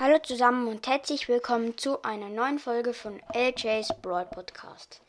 Hallo zusammen und herzlich willkommen zu einer neuen Folge von LJ's Broad Podcast.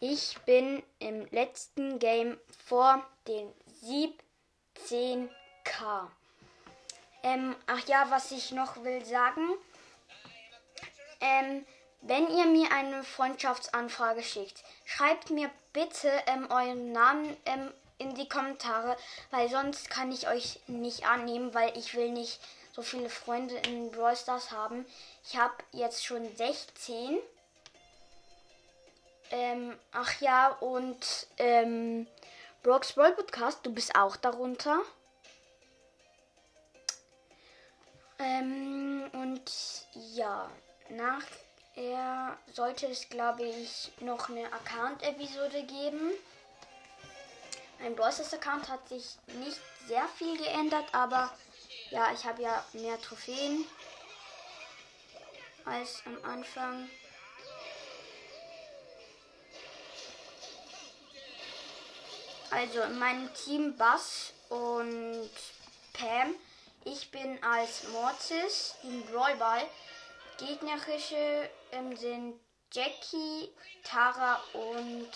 Ich bin im letzten Game vor den 17k. Ähm, ach ja, was ich noch will sagen. Ähm, wenn ihr mir eine Freundschaftsanfrage schickt, schreibt mir bitte ähm, euren Namen ähm, in die Kommentare, weil sonst kann ich euch nicht annehmen, weil ich will nicht so viele Freunde in Brawl Stars haben. Ich habe jetzt schon 16. Ähm, ach ja, und ähm, Brooks Brawl Podcast, du bist auch darunter. Ähm, und ja, nachher sollte es, glaube ich, noch eine Account-Episode geben. Mein Brawl Stars Account hat sich nicht sehr viel geändert, aber ja, ich habe ja mehr Trophäen als am Anfang. Also in meinem Team Bass und Pam. Ich bin als Mortis im Brawlball. Gegnerische ähm, sind Jackie, Tara und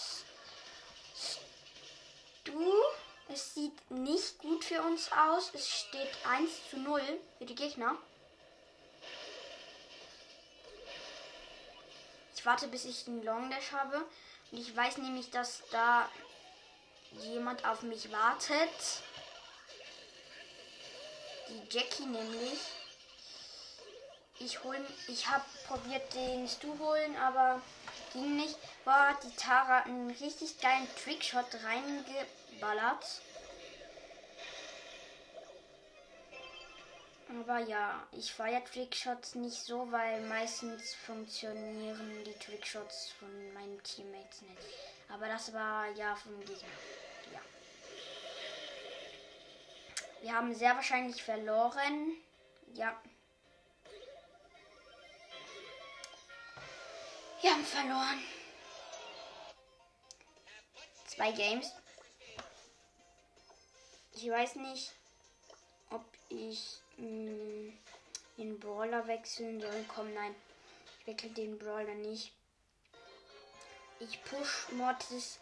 Stu. Es sieht nicht gut für uns aus. Es steht 1 zu 0 für die Gegner. Ich warte, bis ich den Long Dash habe. Und ich weiß nämlich, dass da jemand auf mich wartet. Die Jackie nämlich. Ich hol, ich habe probiert den Stu holen, aber ging nicht. War die Tara einen richtig geilen Trickshot reinge ballert. Aber ja, ich feiere Trickshots nicht so, weil meistens funktionieren die Trickshots von meinen Teammates nicht. Aber das war ja vom Gegner. Ja. Wir haben sehr wahrscheinlich verloren. Ja. Wir haben verloren. Zwei Games. Ich weiß nicht, ob ich mh, mm, den Brawler wechseln soll. Komm, nein. Ich wechsle den Brawler nicht. Ich push Mortis.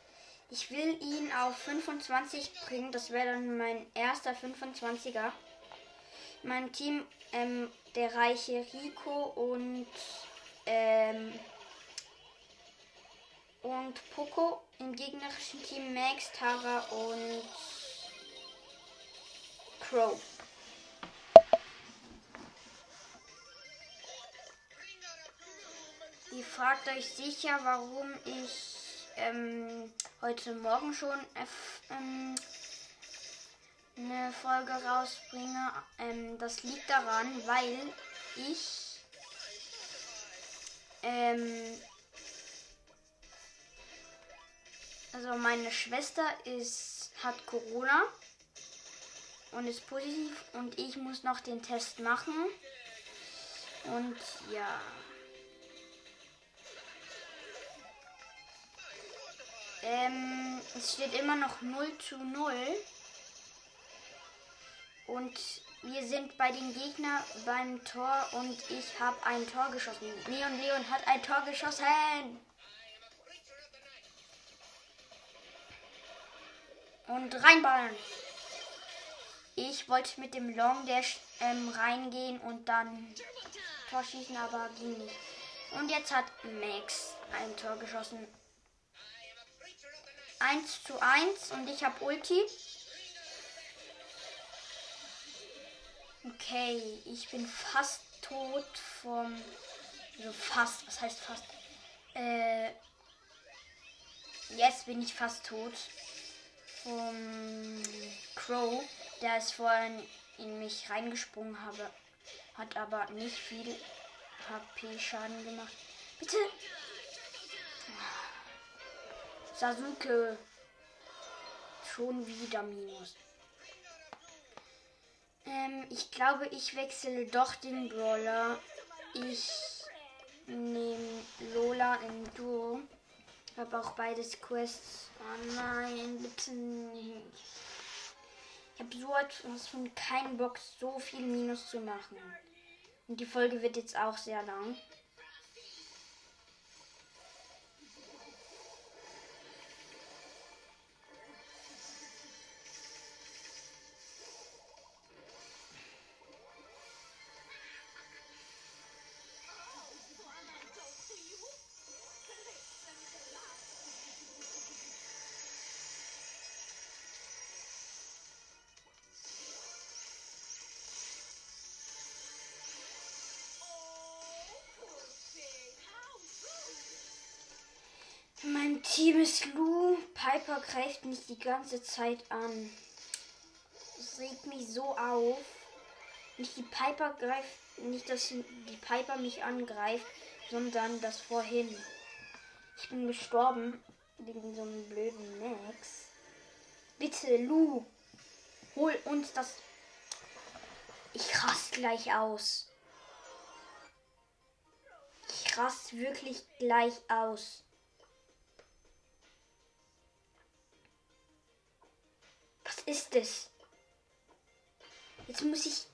Ich will ihn auf 25 bringen. Das wäre dann mein erster 25er. Mein Team, ähm, der reiche Rico und ähm, und Poco. Im gegnerischen Team Max, Tara und Crow. Ihr fragt euch sicher, warum ich ähm, heute Morgen schon ähm, eine Folge rausbringe. Ähm, das liegt daran, weil ich ähm, also meine Schwester ist hat Corona und ist positiv und ich muss noch den Test machen. Und ja. Ähm, es steht immer noch 0 zu 0. Und wir sind bei den Gegnern beim Tor und ich habe ein Tor geschossen. Leon Leon hat ein Tor geschossen. Und reinballen. Ich wollte mit dem Long Dash ähm, reingehen und dann Tor schießen, aber ging nicht. Und jetzt hat Max ein Tor geschossen. 1 zu 1 und ich habe Ulti. Okay, ich bin fast tot vom. Also fast, was heißt fast? Äh. Jetzt bin ich fast tot. Vom Crow der ist vorhin in mich reingesprungen habe, hat aber nicht viel HP-Schaden gemacht. Bitte! Sasuke. Schon wieder Minus. Ähm, ich glaube, ich wechsle doch den Brawler. Ich nehme Lola im Duo. Habe auch beides Quests. Oh nein, bitte nicht. Ich habe so etwas von keinen Bock, so viel Minus zu machen. Und die Folge wird jetzt auch sehr lang. Team ist Lou. Piper greift mich die ganze Zeit an. Das regt mich so auf. Nicht die Piper greift, nicht dass die Piper mich angreift, sondern das vorhin. Ich bin gestorben wegen so einem blöden Max. Bitte, Lou, hol uns das. Ich rast gleich aus. Ich rast wirklich gleich aus. Ist es? Jetzt muss ich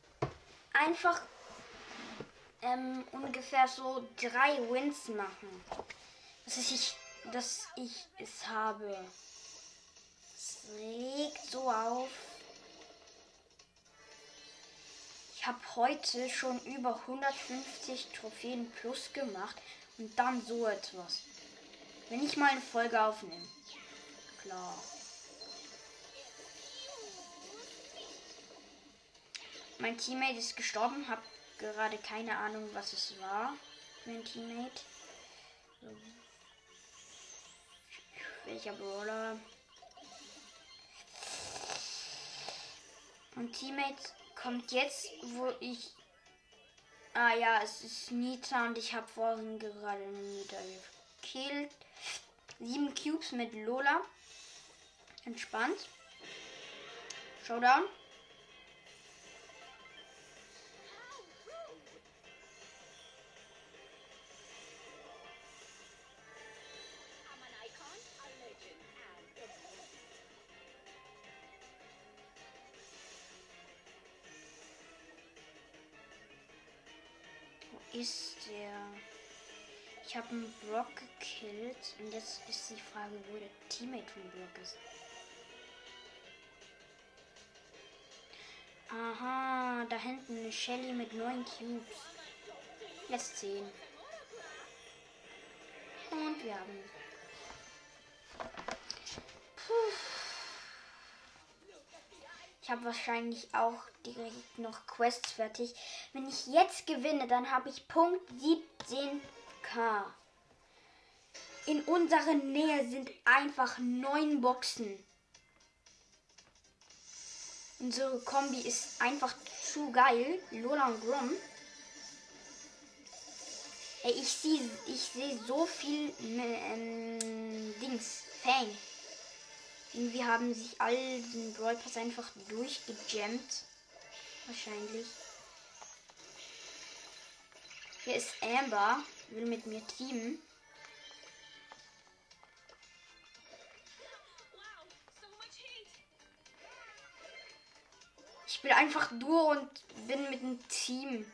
einfach ähm, ungefähr so drei Wins machen. Dass ich, dass ich es habe. Es regt so auf. Ich habe heute schon über 150 Trophäen plus gemacht und dann so etwas. Wenn ich mal eine Folge aufnehme. Klar. Mein Teammate ist gestorben, hab gerade keine Ahnung, was es war. Mein Teammate. So. Welcher Brawler? Mein Teammate kommt jetzt, wo ich. Ah ja, es ist Nita und ich habe vorhin gerade Nita gekillt. Sieben Cubes mit Lola. Entspannt. Showdown. Ist der? Ich habe einen Brock gekillt und jetzt ist die Frage, wo der Teammate von Brock ist. Aha, da hinten eine Shelly mit neun Cubes. Jetzt zehn. Und wir haben. Puh. Habe wahrscheinlich auch direkt noch Quests fertig. Wenn ich jetzt gewinne, dann habe ich Punkt 17k. In unserer Nähe sind einfach neun Boxen. Unsere Kombi ist einfach zu geil. Lola und Grom. Ich sehe ich seh so viel ähm, Dings. Fang. Irgendwie haben sich all den Brawl Pass einfach durchgejammt. Wahrscheinlich. Hier ist Amber. Will mit mir teamen. Ich spiele einfach durch und bin mit dem Team.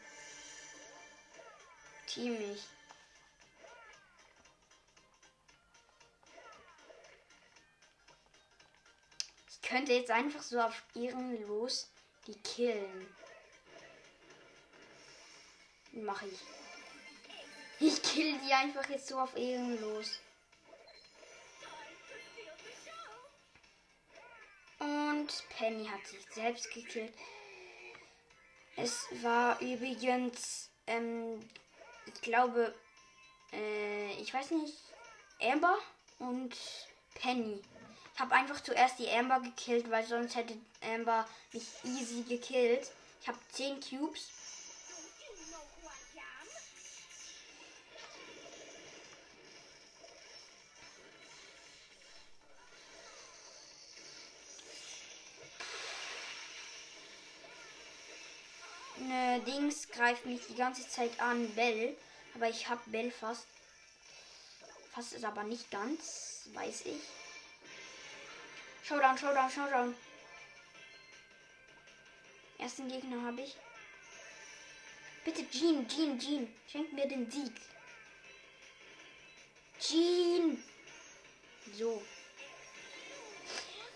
Team ich. Könnte jetzt einfach so auf ihren los die killen. Mache ich. Ich kill die einfach jetzt so auf ihren los. Und Penny hat sich selbst gekillt. Es war übrigens, ähm, ich glaube, äh, ich weiß nicht, Amber und Penny habe einfach zuerst die Amber gekillt, weil sonst hätte Amber mich easy gekillt. Ich habe 10 Cubes. Ne, Dings greift mich die ganze Zeit an, Bell. Aber ich habe Bell fast. Fast ist aber nicht ganz, weiß ich. Showdown, Showdown, Showdown. Ersten Gegner habe ich. Bitte, Jean, Jean, Jean. Schenk mir den Sieg. Jean. So.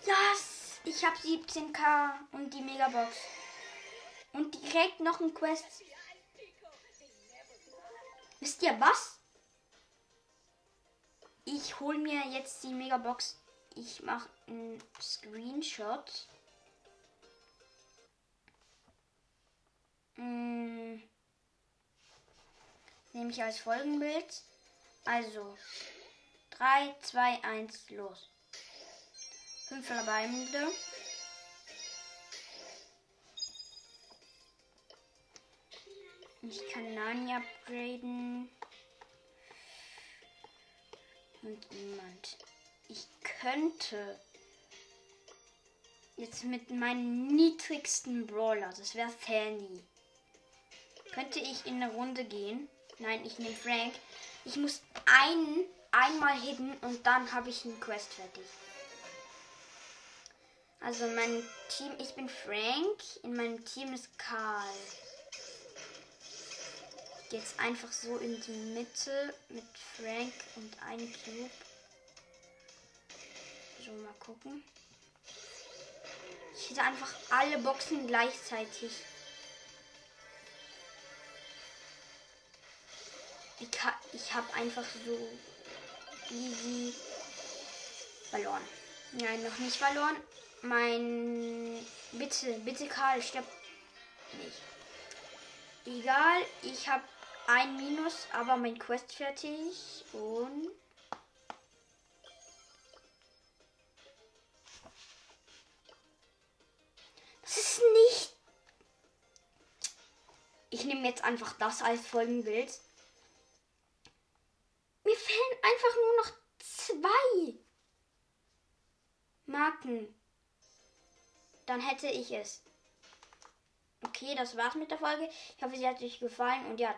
Yes! Ich habe 17k und die Megabox. Und direkt noch ein Quest. Wisst ihr was? Ich hole mir jetzt die Megabox. Ich mache einen Screenshot. Hm. Nehme ich als Folgenbild. Also 3, 2, 1, los. 5 verbleibende. Ich kann Nani upgraden. Und niemand. Ich könnte jetzt mit meinem niedrigsten Brawler, das wäre Fanny, könnte ich in eine Runde gehen. Nein, ich nehme Frank. Ich muss einen einmal hitten und dann habe ich einen Quest fertig. Also mein Team, ich bin Frank, in meinem Team ist Karl. Jetzt einfach so in die Mitte mit Frank und einem Cube. So, mal gucken. Ich hätte einfach alle Boxen gleichzeitig. Ich, habe einfach so easy verloren. Nein, noch nicht verloren. Mein. Bitte, bitte, Karl, stirb nicht. Egal, ich habe ein Minus, aber mein Quest fertig. Und. Jetzt einfach das als Folgenbild. Mir fehlen einfach nur noch zwei Marken. Dann hätte ich es. Okay, das war's mit der Folge. Ich hoffe, sie hat euch gefallen und ja,